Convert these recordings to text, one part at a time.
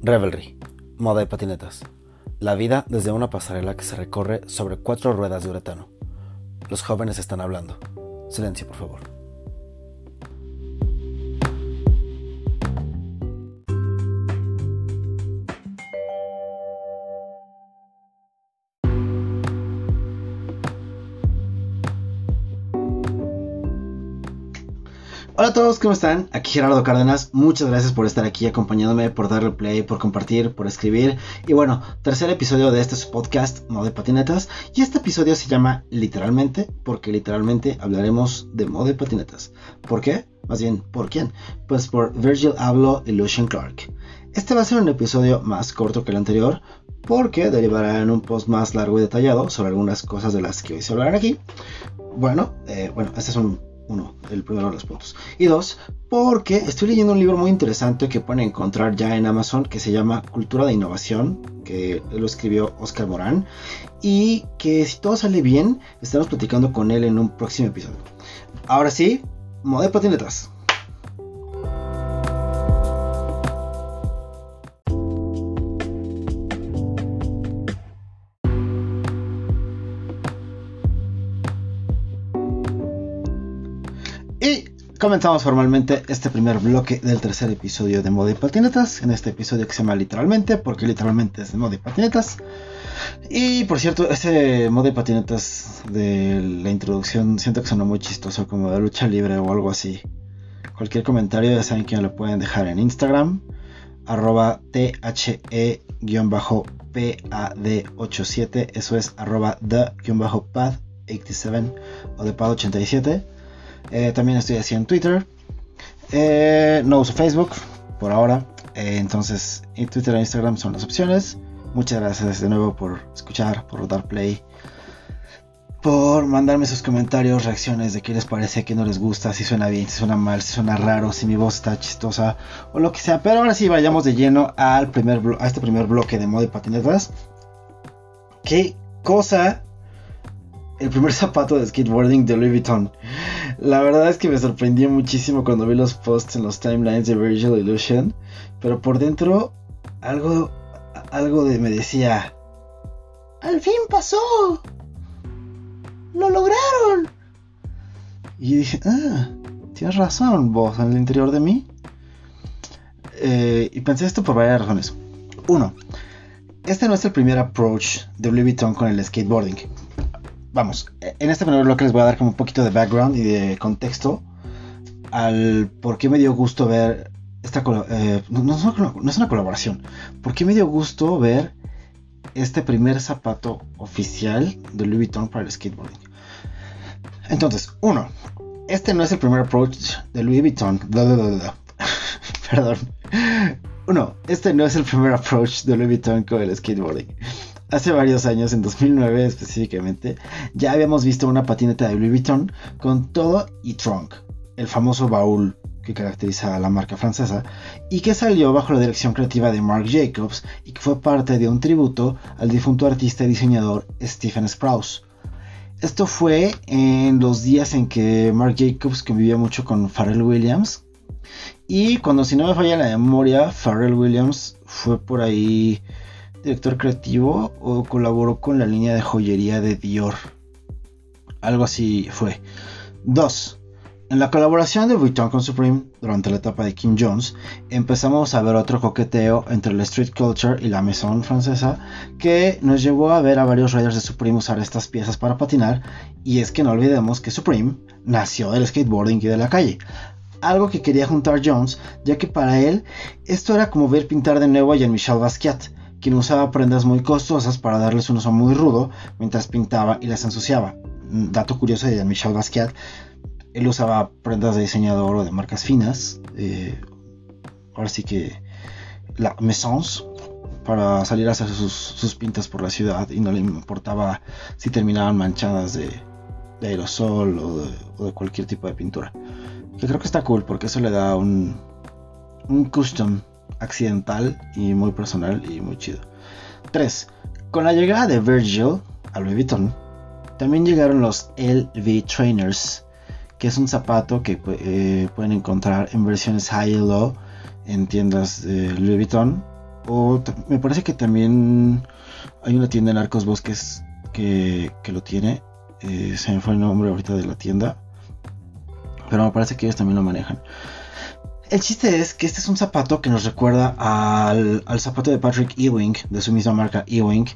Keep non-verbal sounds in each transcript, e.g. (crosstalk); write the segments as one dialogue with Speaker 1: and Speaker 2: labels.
Speaker 1: Revelry, moda y patinetas. La vida desde una pasarela que se recorre sobre cuatro ruedas de uretano. Los jóvenes están hablando. Silencio, por favor. Hola a todos, ¿cómo están? Aquí Gerardo Cárdenas, muchas gracias por estar aquí acompañándome, por darle play, por compartir, por escribir. Y bueno, tercer episodio de este podcast, Modo de Patinetas. Y este episodio se llama literalmente, porque literalmente hablaremos de modo de patinetas. ¿Por qué? Más bien, ¿por quién? Pues por Virgil Abloh y Lucian Clark. Este va a ser un episodio más corto que el anterior, porque derivará en un post más largo y detallado sobre algunas cosas de las que hoy se hablarán aquí. Bueno, eh, bueno, este es un uno, el primero de los puntos. Y dos, porque estoy leyendo un libro muy interesante que pueden encontrar ya en Amazon que se llama Cultura de Innovación, que lo escribió Oscar Morán. Y que si todo sale bien, estaremos platicando con él en un próximo episodio. Ahora sí, modelo patinetas. Comenzamos formalmente este primer bloque del tercer episodio de Moda y Patinetas. En este episodio que se llama literalmente, porque literalmente es de Moda y Patinetas. Y por cierto, ese Moda y Patinetas de la introducción siento que suena muy chistoso, como de lucha libre o algo así. Cualquier comentario ya saben que lo pueden dejar en Instagram, arroba the-pad87, eso es arroba the-pad87 o de pad87 eh, también estoy así en Twitter. Eh, no uso Facebook por ahora. Eh, entonces, Twitter e Instagram son las opciones. Muchas gracias de nuevo por escuchar, por dar play, por mandarme sus comentarios, reacciones de qué les parece, qué no les gusta, si suena bien, si suena mal, si suena raro, si mi voz está chistosa o lo que sea. Pero ahora sí, vayamos de lleno al primer a este primer bloque de modo y patinetas. ¿Qué cosa el primer (laughs) zapato de skateboarding de Louis Vuitton. La verdad es que me sorprendió muchísimo cuando vi los posts en los timelines de Virgil Illusion, pero por dentro algo algo de me decía, "Al fin pasó. Lo lograron." Y dije, "Ah, tienes razón, vos en el interior de mí." Eh, y pensé esto por varias razones. Uno, este no es el primer approach de Louis Vuitton con el skateboarding vamos, en este primer bloque les voy a dar como un poquito de background y de contexto al por qué me dio gusto ver esta eh, no, es una colaboración, por qué me dio gusto ver este primer zapato oficial de Louis Vuitton para el skateboarding. Entonces, uno, este no es el primer approach de Louis Vuitton. (laughs) Perdón. Uno, este no es el primer approach de Louis Vuitton con el skateboarding hace varios años, en 2009 específicamente, ya habíamos visto una patineta de Louis Vuitton con todo y trunk, el famoso baúl que caracteriza a la marca francesa, y que salió bajo la dirección creativa de Marc Jacobs y que fue parte de un tributo al difunto artista y diseñador Stephen Sprouse. Esto fue en los días en que Marc Jacobs convivía mucho con Pharrell Williams. Y cuando si no me falla la memoria, Pharrell Williams fue por ahí director creativo o colaboró con la línea de joyería de Dior. Algo así fue. 2. En la colaboración de Vuitton con Supreme durante la etapa de Kim Jones, empezamos a ver otro coqueteo entre la street culture y la maison francesa que nos llevó a ver a varios riders de Supreme usar estas piezas para patinar y es que no olvidemos que Supreme nació del skateboarding y de la calle, algo que quería juntar Jones ya que para él esto era como ver pintar de nuevo a Jean-Michel Basquiat, quien usaba prendas muy costosas para darles un uso muy rudo mientras pintaba y las ensuciaba. Dato curioso de Michel Basquiat, él usaba prendas de diseñador o de marcas finas, eh, ahora sí que la Maisons, para salir a hacer sus, pintas por la ciudad y no le importaba si terminaban manchadas de, aerosol o de, cualquier tipo de pintura. Yo creo que está cool porque eso le da un, un custom accidental y muy personal y muy chido. 3. Con la llegada de Virgil a Louis Vuitton, también llegaron los LV Trainers, que es un zapato que eh, pueden encontrar en versiones high y low en tiendas de Louis Vuitton O me parece que también hay una tienda en Arcos Bosques que, lo tiene. Eh, se me fue el nombre ahorita de la tienda. Pero me parece que ellos también lo manejan. El chiste es que este es un zapato que nos recuerda al, zapato de Patrick Ewing, de su misma marca Ewing,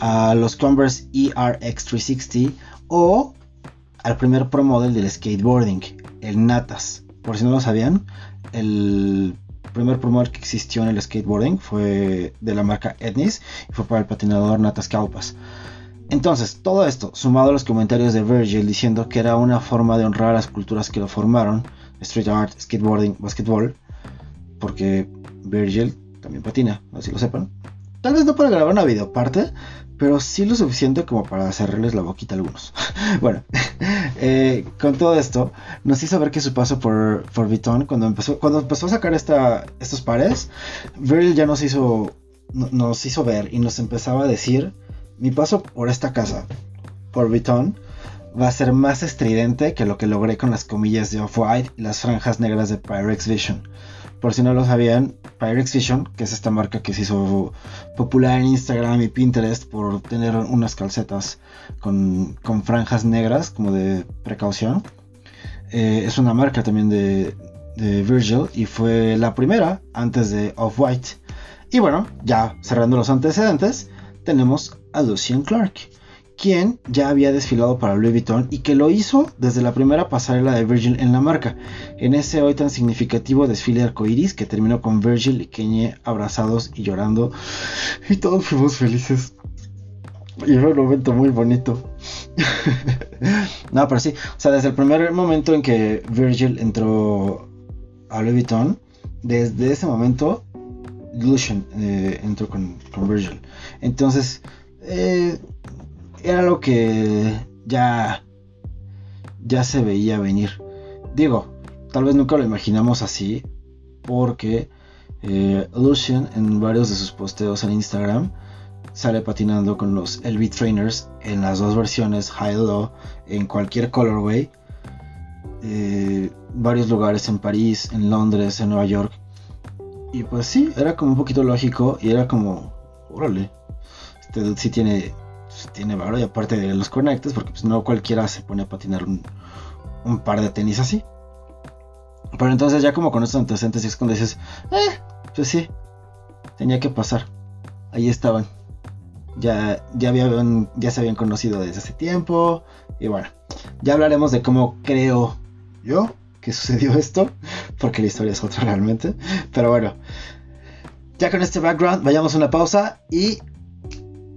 Speaker 1: a los Converse ERX360 o al primer pro model del skateboarding, el Natas. Por si no lo sabían, el primer pro model que existió en el skateboarding fue de la marca Etnis y fue para el patinador Natas Kaupas. Entonces, todo esto, sumado a los comentarios de Virgil diciendo que era una forma de honrar a las culturas que lo formaron, street art, skateboarding, basketball, porque Virgil también patina, así lo sepan. Tal vez no para grabar una videoparte, pero sí lo suficiente como para cerrarles la boquita a algunos. (laughs) bueno, (laughs) eh, con todo esto, nos hizo ver que su paso por, por Vuitton, cuando empezó, cuando empezó a sacar esta, estos pares, Virgil ya nos hizo, nos hizo ver y nos empezaba a decir, mi paso por esta casa, por Vuitton, va a ser más estridente que lo que logré con las comillas de Off-White y las franjas negras de Pyrex Vision. Por si no lo sabían, Pyrex Vision, que es esta marca que se hizo popular en Instagram y Pinterest por tener unas calcetas con, franjas negras como de precaución, eh, es una marca también de, de Virgil y fue la primera antes de Off-White. Y bueno, ya cerrando los antecedentes, tenemos a Lucian Clark quien ya había desfilado para Louis Vuitton y que lo hizo desde la primera pasarela de Virgil en la marca, en ese hoy tan significativo desfile arcoiris que terminó con Virgil y Kanye abrazados y llorando, y todos fuimos felices. Y fue un momento muy bonito. (laughs) no, pero sí, o sea, desde el primer momento en que Virgil entró a Louis Vuitton, desde ese momento Lucian eh, entró con, con Virgil. Entonces, eh, era lo que ya, ya se veía venir. Digo, tal vez nunca lo imaginamos así, porque eh, Lucian en varios de sus posteos en Instagram sale patinando con los LB Trainers en las dos versiones, high low, en cualquier colorway. Eh, varios lugares en París, en Londres, en Nueva York. Y pues sí, era como un poquito lógico y era como, órale, este dude sí tiene tiene valor y aparte de los conectes, porque pues no cualquiera se pone a patinar un, par de tenis así. Pero entonces ya como con estos antecedentes es cuando dices, eh, pues sí, tenía que pasar. Ahí estaban. Ya, ya, habían, ya se habían conocido desde hace tiempo. Y bueno, ya hablaremos de cómo creo yo que sucedió esto. Porque la historia es otra realmente. Pero bueno, ya con este background, vayamos a una pausa y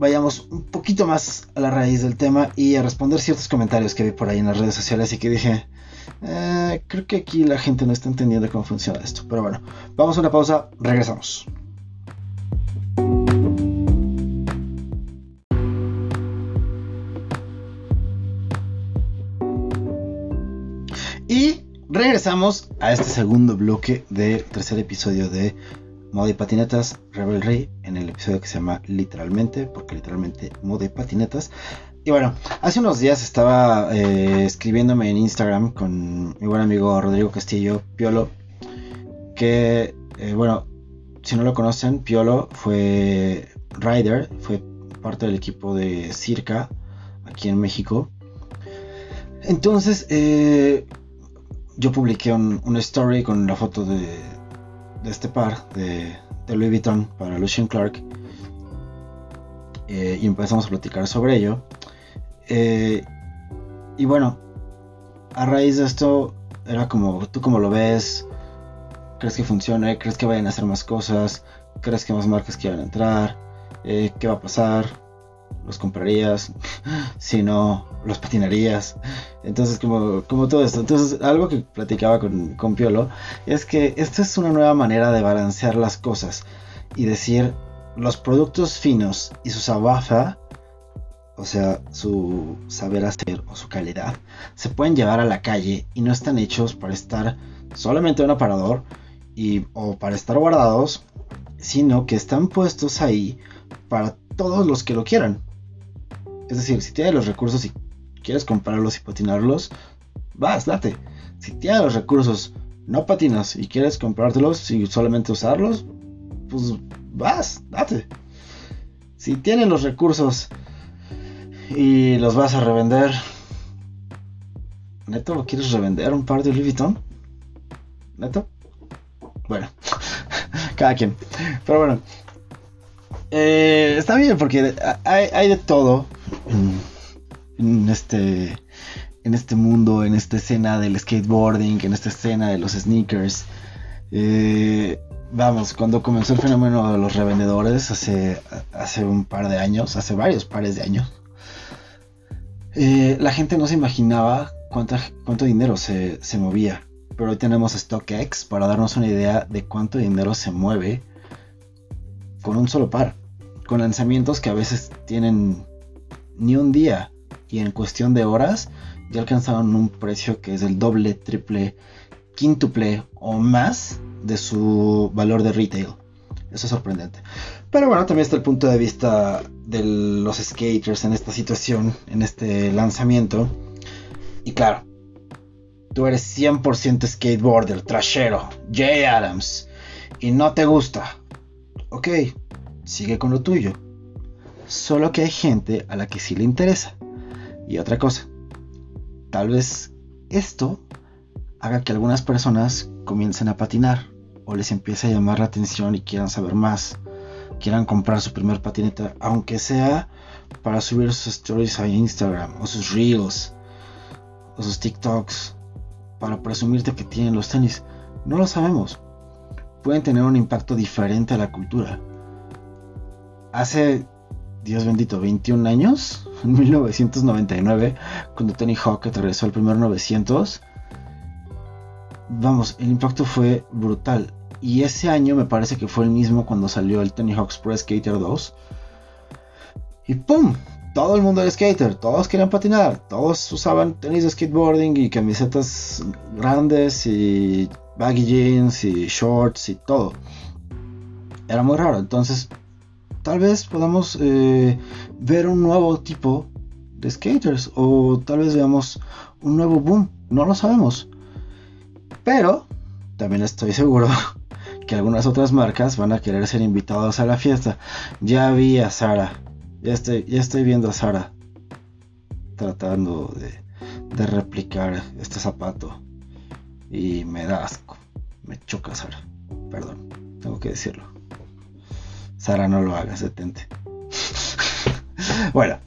Speaker 1: vayamos un poquito más a la raíz del tema y a responder ciertos comentarios que vi por ahí en las redes sociales y que dije, eh, creo que aquí la gente no está entendiendo cómo funciona esto. Pero bueno, vamos a una pausa, regresamos. Y regresamos a este segundo bloque del tercer episodio de Moda y patinetas, Rebel en el episodio que se llama Literalmente, porque literalmente moda y patinetas. Y bueno, hace unos días estaba eh, escribiéndome en Instagram con mi buen amigo Rodrigo Castillo, Piolo, que, eh, bueno, si no lo conocen, Piolo fue rider, fue parte del equipo de Circa aquí en México. Entonces, eh, yo publiqué un story con la foto de, de este par de, Louis Vuitton para Lucien Clark eh, y empezamos a platicar sobre ello. Eh, y bueno, a raíz de esto era como, ¿tú cómo lo ves? ¿Crees que funcione? ¿Crees que vayan a hacer más cosas? ¿Crees que más marcas quieran entrar? Eh, ¿Qué va a pasar? ¿Los comprarías? si no, los patinarías. Entonces, como, todo esto. Entonces, algo que platicaba con, con Piolo es que esta es una nueva manera de balancear las cosas y decir los productos finos y su sabafa, o sea, su saber hacer o su calidad, se pueden llevar a la calle y no están hechos para estar solamente en un aparador y, o para estar guardados, sino que están puestos ahí para todos los que lo quieran. Es decir, si tienes los recursos y quieres comprarlos y patinarlos, vas, date. Si tienes los recursos, no patinas y quieres comprártelos y solamente usarlos, pues vas, date. Si tienes los recursos y los vas a revender, ¿neto lo quieres revender un par de Louis? ¿Neto? Bueno, (laughs) cada quien. Pero bueno, eh, está bien porque hay, de todo en, este en este mundo, en esta escena del skateboarding, en esta escena de los sneakers. Eh, vamos, cuando comenzó el fenómeno de los revendedores hace, hace un par de años, hace varios pares de años, eh, la gente no se imaginaba cuánta, cuánto dinero se, se movía. Pero hoy tenemos StockX para darnos una idea de cuánto dinero se mueve con un solo par. Con lanzamientos que a veces tienen ni un día y en cuestión de horas ya alcanzaron un precio que es el doble, triple, quíntuple o más de su valor de retail. Eso es sorprendente. Pero bueno, también está el punto de vista de los skaters en esta situación, en este lanzamiento. Y claro, tú eres 100% skateboarder, trashero, Jay Adams, y no te gusta. Ok, sigue con lo tuyo. Solo que hay gente a la que sí le interesa. Y otra cosa, tal vez esto haga que algunas personas comiencen a patinar o les empiece a llamar la atención y quieran saber más, quieran comprar su primer patineta, aunque sea para subir sus stories a Instagram o sus reels o sus TikToks para presumirte que tienen los tenis. No lo sabemos. Pueden tener un impacto diferente a la cultura. Hace, Dios bendito, 21 años, (laughs) en 1999, cuando Tony Hawk atravesó el primer 900, vamos, el impacto fue brutal. Y ese año me parece que fue el mismo cuando salió el Tony Hawk's Pro Skater 2. Y ¡pum! Todo el mundo era skater, todos querían patinar, todos usaban tenis de skateboarding y camisetas grandes y baggy jeans y shorts y todo. Era muy raro, entonces tal vez podamos eh, ver un nuevo tipo de skaters o tal vez veamos un nuevo boom, no lo sabemos. Pero también estoy seguro (laughs) que algunas otras marcas van a querer ser invitados a la fiesta. Ya vi a Sara, ya estoy, ya estoy viendo a Sara tratando de, de replicar este zapato y me da asco, me choca Sara, perdón, tengo que decirlo. Sara, no lo hagas, detente. bueno,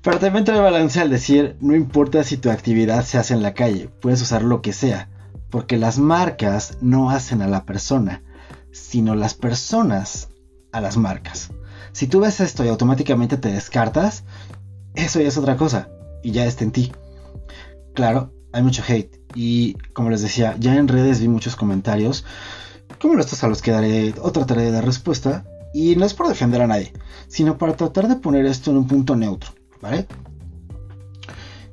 Speaker 1: pero también te balance al decir, no importa si tu actividad se hace en la calle, puedes usar lo que sea, porque las marcas no hacen a la persona, sino las personas a las marcas. Si tú ves esto y automáticamente te descartas, eso ya es otra cosa, y ya está en ti. Claro, hay mucho hate, y como les decía, ya en redes vi muchos comentarios, como estos a los que daré otra tarea de respuesta, y no es por defender a nadie, sino para tratar de poner esto en un punto neutro. ¿vale?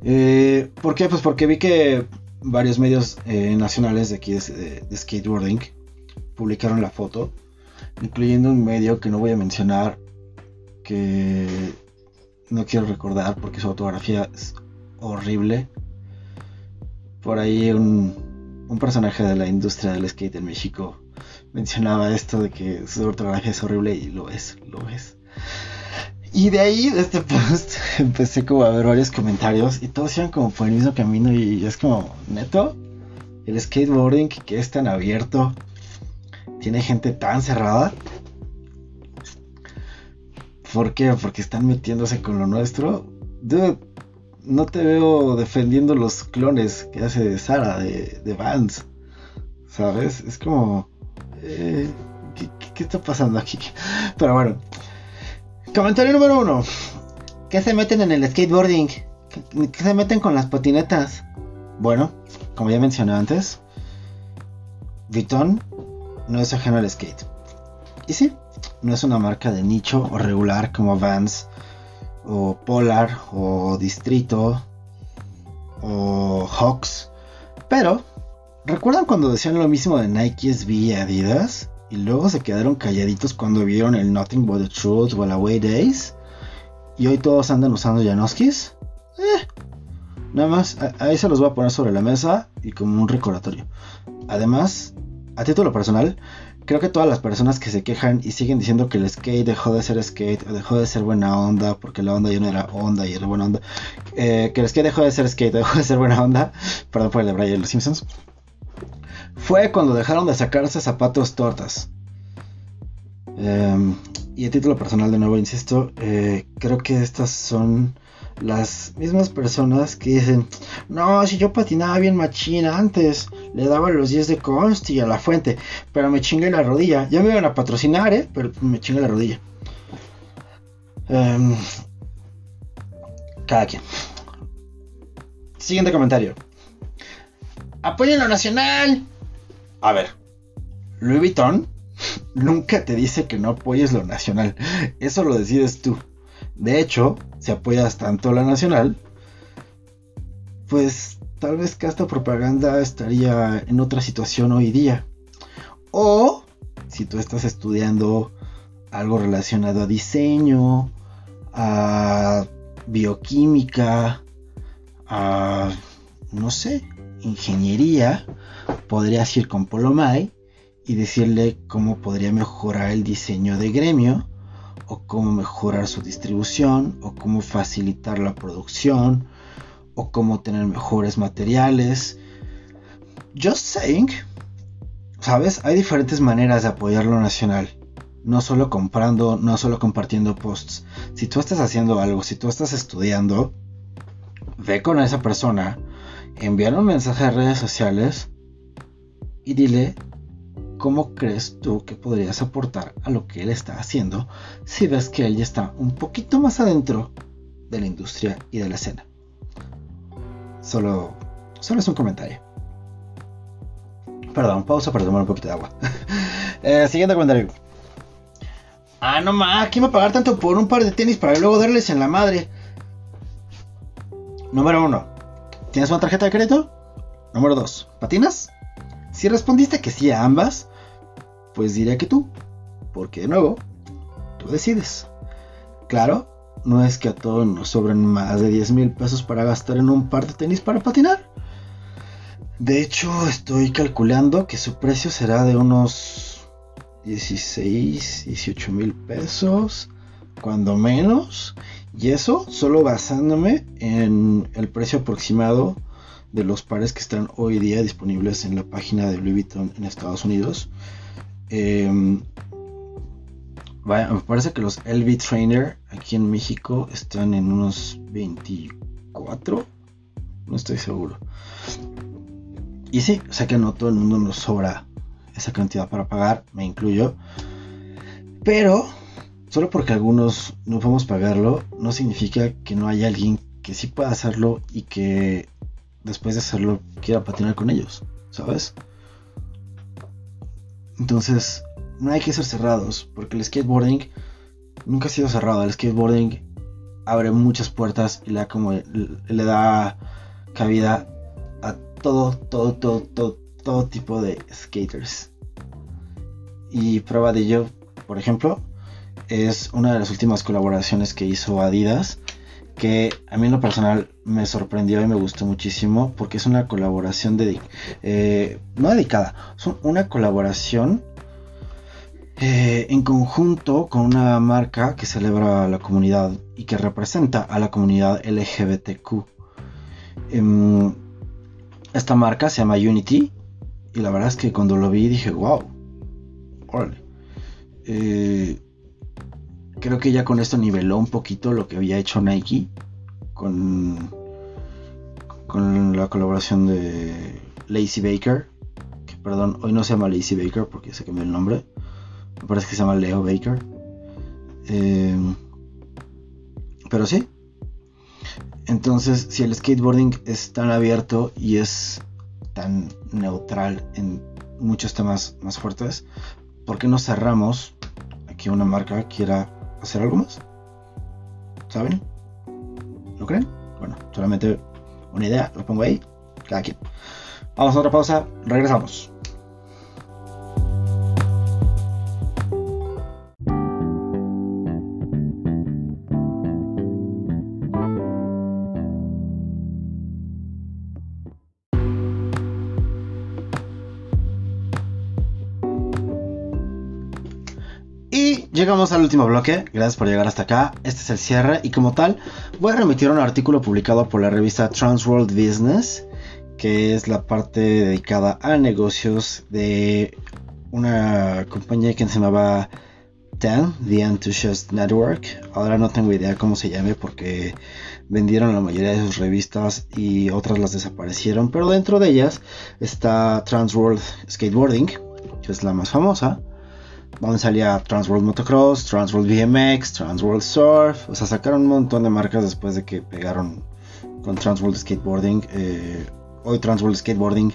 Speaker 1: Eh, ¿Por qué? Pues porque vi que varios medios eh, nacionales de aquí de, skateboarding publicaron la foto, incluyendo un medio que no voy a mencionar, que no quiero recordar porque su fotografía es horrible. Por ahí un, un personaje de la industria del skate en México mencionaba esto de que su fotografía es horrible y lo es, lo es. Y de ahí, de este post, (laughs) empecé como a ver varios comentarios y todos iban como por el mismo camino y es como, neto, el skateboarding que es tan abierto, tiene gente tan cerrada. ¿Por qué? Porque están metiéndose con lo nuestro. Dude, no te veo defendiendo los clones que hace Sara de, de Vans. ¿Sabes? Es como... Eh, ¿qué, está pasando aquí? Pero bueno, Comentario número uno. ¿Qué se meten en el skateboarding? ¿Qué se meten con las patinetas? Bueno, como ya mencioné antes, Vuitton no es ajeno al skate. Y sí, no es una marca de nicho o regular como Vans o Polar o Distrito o Hawks. Pero, ¿recuerdan cuando decían lo mismo de Nike SB y Adidas? Y luego se quedaron calladitos cuando vieron el Nothing But the Truth o el Away Days. Y hoy todos andan usando Janoskis. Eh, nada más, ahí se los voy a poner sobre la mesa y como un recordatorio. Además, a título personal, creo que todas las personas que se quejan y siguen diciendo que el skate dejó de ser skate, o dejó de ser buena onda, porque la onda ya no era onda y era buena onda, eh, que el skate dejó de ser skate, (laughs) dejó de ser buena onda, perdón por el de Brian los Simpsons, fue cuando dejaron de sacarse zapatos tortas. Em, y a título personal, de nuevo, insisto, eh, creo que estas son las mismas personas que dicen, no, si yo patinaba bien machina antes, le daba los 10 de Consti a la fuente, pero me chingué la rodilla. Ya me iban a patrocinar, ¿eh? Pero me chingué la rodilla. Em, cada quien. Siguiente comentario. Apoyen lo nacional. A ver, Louis Vuitton nunca te dice que no apoyes lo nacional. Eso lo decides tú. De hecho, si apoyas tanto la nacional, pues tal vez que esta propaganda estaría en otra situación hoy día. O si tú estás estudiando algo relacionado a diseño, a bioquímica, a no sé, ingeniería, podrías ir con Polomai y decirle cómo podría mejorar el diseño de gremio o cómo mejorar su distribución o cómo facilitar la producción o cómo tener mejores materiales. Just saying, ¿sabes? Hay diferentes maneras de apoyar lo nacional. No solo comprando, no solo compartiendo posts. Si tú estás haciendo algo, si tú estás estudiando, ve con esa persona, envíale un mensaje a redes sociales y dile ¿cómo crees tú que podrías aportar a lo que él está haciendo si ves que él ya está un poquito más adentro de la industria y de la escena? Solo, solo es un comentario. Perdón, pausa para tomar un poquito de agua. (laughs) Eh, siguiente comentario. Ah, no más, ¿quién va a pagar tanto por un par de tenis para luego darles en la madre? Número uno, ¿tienes una tarjeta de crédito? Número dos, ¿patinas? Si respondiste que sí a ambas, pues diré que tú, porque de nuevo, tú decides. Claro, no es que a todos nos sobren más de 10 mil pesos para gastar en un par de tenis para patinar. De hecho, estoy calculando que su precio será de unos 16, 18 mil pesos, cuando menos. Y eso solo basándome en el precio aproximado de los pares que están hoy día disponibles en la página de Louis Vuitton en Estados Unidos. Em, me parece que los LV Trainer aquí en México están en unos 24. No estoy seguro. Y sí, o sea que no todo el mundo nos sobra esa cantidad para pagar, me incluyo. Pero solo porque algunos no podemos pagarlo, no significa que no haya alguien que sí pueda hacerlo y que después de hacerlo quiera patinar con ellos, ¿sabes? Entonces, no hay que ser cerrados, porque el skateboarding nunca ha sido cerrado. El skateboarding abre muchas puertas y le da, como, le da cabida a todo, todo, todo, todo, todo tipo de skaters. Y prueba de ello, por ejemplo, es una de las últimas colaboraciones que hizo Adidas que a mí en lo personal me sorprendió y me gustó muchísimo porque es una colaboración de, eh, no dedicada, es una colaboración eh, en conjunto con una marca que celebra a la comunidad y que representa a la comunidad LGBTQ. Em, esta marca se llama Unity y la verdad es que cuando lo vi dije, wow, órale. Eh, creo que ya con esto niveló un poquito lo que había hecho Nike con, con la colaboración de Lazy Baker. Que perdón, hoy no se llama Lazy Baker porque se cambió el nombre. Me parece que se llama Leo Baker. Em, pero sí. Entonces, si el skateboarding es tan abierto y es tan neutral en muchos temas más fuertes, ¿por qué no cerramos a que una marca quiera hacer algo más. ¿Saben? ¿Lo creen? Bueno, solamente una idea, lo pongo ahí, cada quien. Vamos a otra pausa, regresamos. Llegamos al último bloque. Gracias por llegar hasta acá. Este es el cierre y como tal voy a remitir un artículo publicado por la revista Transworld Business, que es la parte dedicada a negocios de una compañía que se llamaba TEN, The Enthusiast Network. Ahora no tengo idea cómo se llame porque vendieron la mayoría de sus revistas y otras las desaparecieron. Pero dentro de ellas está Transworld Skateboarding, que es la más famosa. Donde salía Transworld Motocross, Transworld BMX, Transworld Surf. O sea, sacaron un montón de marcas después de que pegaron con Transworld Skateboarding. Eh, hoy Transworld Skateboarding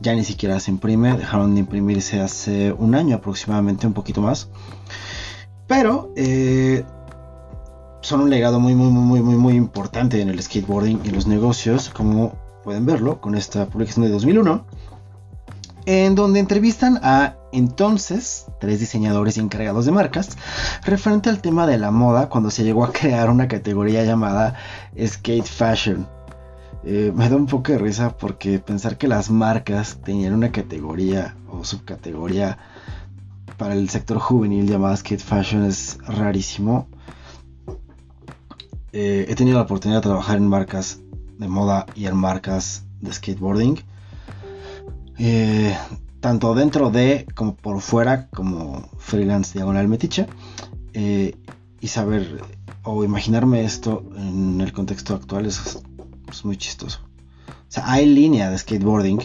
Speaker 1: ya ni siquiera se imprime. Dejaron de imprimirse hace un año aproximadamente, un poquito más. Pero eh, son un legado muy, muy, muy, muy, muy importante en el skateboarding y los negocios, como pueden verlo con esta publicación de 2001, en donde entrevistan a entonces tres diseñadores encargados de marcas referente al tema de la moda cuando se llegó a crear una categoría llamada skate fashion. Eh, me da un poco de risa porque pensar que las marcas tenían una categoría o subcategoría para el sector juvenil llamada skate fashion es rarísimo. Eh, he tenido la oportunidad de trabajar en marcas de moda y en marcas de skateboarding. Eh, tanto dentro de como por fuera, como freelance diagonal metiche. Eh, y saber o imaginarme esto en el contexto actual es, muy chistoso. O sea, hay línea de skateboarding,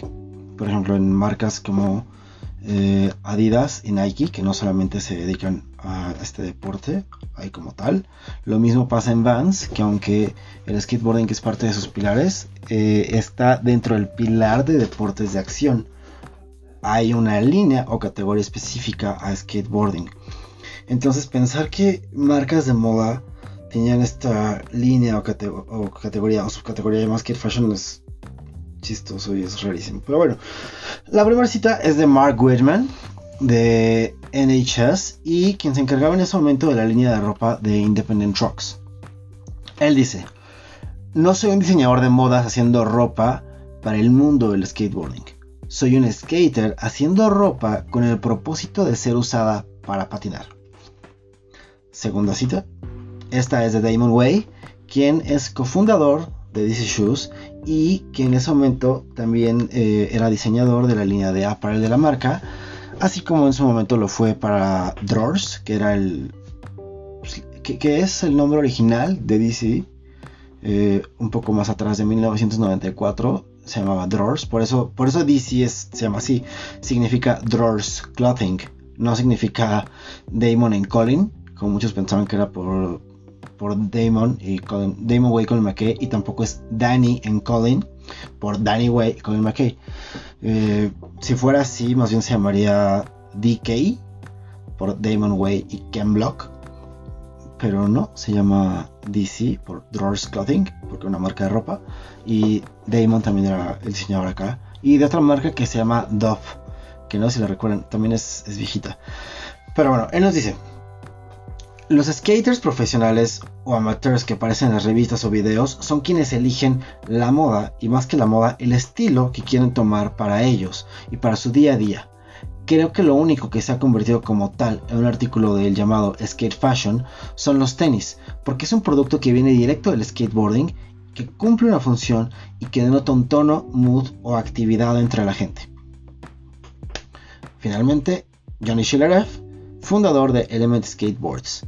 Speaker 1: por ejemplo, en marcas como eh, Adidas y Nike, que no solamente se dedican a este deporte, hay como tal. Lo mismo pasa en Vans, que aunque el skateboarding es parte de sus pilares, eh, está dentro del pilar de deportes de acción. Hay una línea o categoría específica a skateboarding. Entonces pensar que marcas de moda tenían esta línea o, categoría o subcategoría de skate fashion es chistoso y es rarísimo. Pero bueno, la primera cita es de Mark Whitman de NHS y quien se encargaba en ese momento de la línea de ropa de Independent Trucks. Él dice, no soy un diseñador de modas haciendo ropa para el mundo del skateboarding. Soy un skater haciendo ropa con el propósito de ser usada para patinar. Segunda cita. Esta es de Damon Way, quien es cofundador de DC Shoes y que en ese momento también eh, era diseñador de la línea de apparel de la marca, así como en su momento lo fue para Drawers, que era el pues, que, es el nombre original de DC, eh, un poco más atrás de 1994 se llamaba Drawers, por eso, por eso DC se llama así, significa Drawers Clothing, no significa Damon and Colin, como muchos pensaban que era por por Damon y Damon Way Colin McKay y tampoco es Danny en Colin por Danny Way Colin McKay. Eh, si fuera así, más bien se llamaría DK por Damon Way y Ken Block. Pero no, se llama DC por Drawers Clothing, porque es una marca de ropa. Y Damon también era el diseñador acá. Y de otra marca que se llama Dove, que no sé si la recuerdan, también es, es viejita. Pero bueno, él nos dice, los skaters profesionales o amateurs que aparecen en las revistas o videos son quienes eligen la moda y más que la moda, el estilo que quieren tomar para ellos y para su día a día. Creo que lo único que se ha convertido como tal en un artículo del llamado skate fashion son los tenis, porque es un producto que viene directo del skateboarding, que cumple una función y que denota un tono, mood o actividad entre la gente. Finalmente, Johnny Schillerev, fundador de Element Skateboards.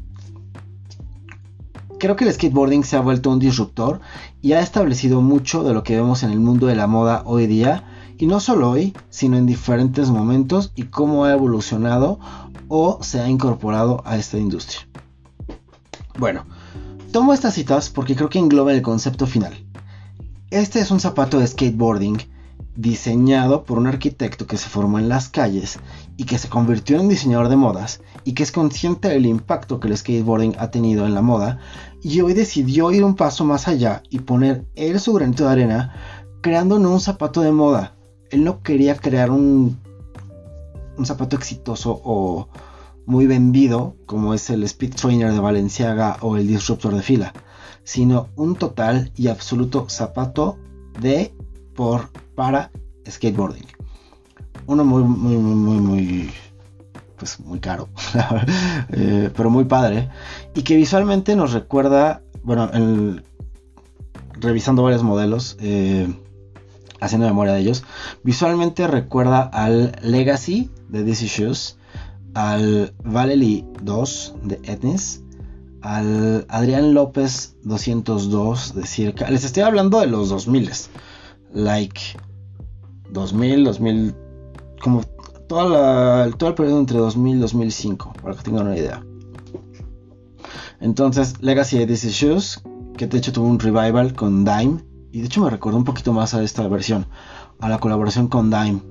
Speaker 1: Creo que el skateboarding se ha vuelto un disruptor y ha establecido mucho de lo que vemos en el mundo de la moda hoy día, y no solo hoy, sino en diferentes momentos y cómo ha evolucionado o se ha incorporado a esta industria. Bueno, tomo estas citas porque creo que engloba el concepto final. Este es un zapato de skateboarding diseñado por un arquitecto que se formó en las calles y que se convirtió en diseñador de modas y que es consciente del impacto que el skateboarding ha tenido en la moda y hoy decidió ir un paso más allá y poner él su granito de arena creando un zapato de moda. Él no quería crear un, un zapato exitoso o muy vendido como es el Speed Trainer de Valenciaga o el Disruptor de fila, sino un total y absoluto zapato de por para skateboarding. Uno muy, muy, muy, muy, muy pues muy caro, (laughs) eh, pero muy padre. Y que visualmente nos recuerda, bueno, revisando varios modelos, eh, haciendo memoria de ellos, visualmente recuerda al Legacy de DC Shoes, al Valley 2 de Etnis, al Adrián López 202 de Circa. Les estoy hablando de los 2000, like 2000, 2000, como toda la, todo el periodo entre 2000 y 2005, para que tengan una idea. Entonces, Legacy de DC Shoes, que de hecho tuvo un revival con Dime, y de hecho me recuerda un poquito más a esta versión, a la colaboración con Dime.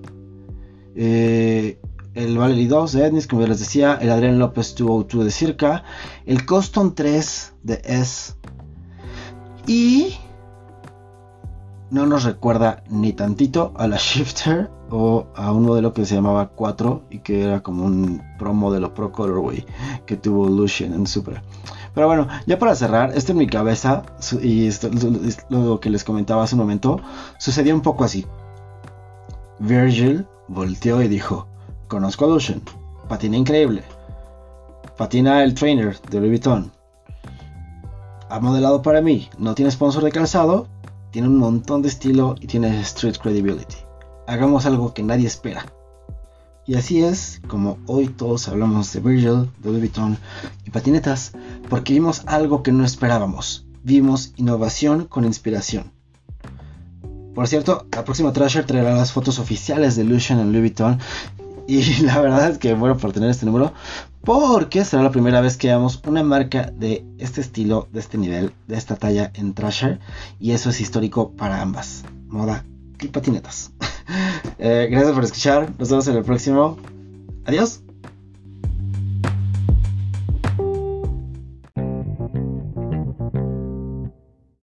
Speaker 1: Eh, el Valerie 2 de Etnis, como ya les decía, el Adrián López 202 de Circa, el Custom 3 de S. Y no nos recuerda ni tantito a la Shifter o a un modelo que se llamaba 4 y que era como un pro modelo Pro Colorway que tuvo Lucian en Supra. Pero bueno, ya para cerrar, esto en mi cabeza y esto, lo que les comentaba hace un momento, sucedió un poco así. Virgil volteó y dijo, conozco a Lucian, patina increíble, patina el trainer de Louis Vuitton, ha modelado para mí, no tiene sponsor de calzado, tiene un montón de estilo y tiene street credibility. Hagamos algo que nadie espera. Y así es como hoy todos hablamos de Virgil, de Louis Vuitton y patinetas, porque vimos algo que no esperábamos. Vimos innovación con inspiración. Por cierto, la próxima Trasher traerá las fotos oficiales de Lucian en Louis Vuitton. Y (laughs) la verdad es que bueno por tener este número, porque será la primera vez que veamos una marca de este estilo, de este nivel, de esta talla en Trasher. Y eso es histórico para ambas, moda patinetas. (laughs) Eh, gracias por escuchar, nos vemos en el próximo. Adiós.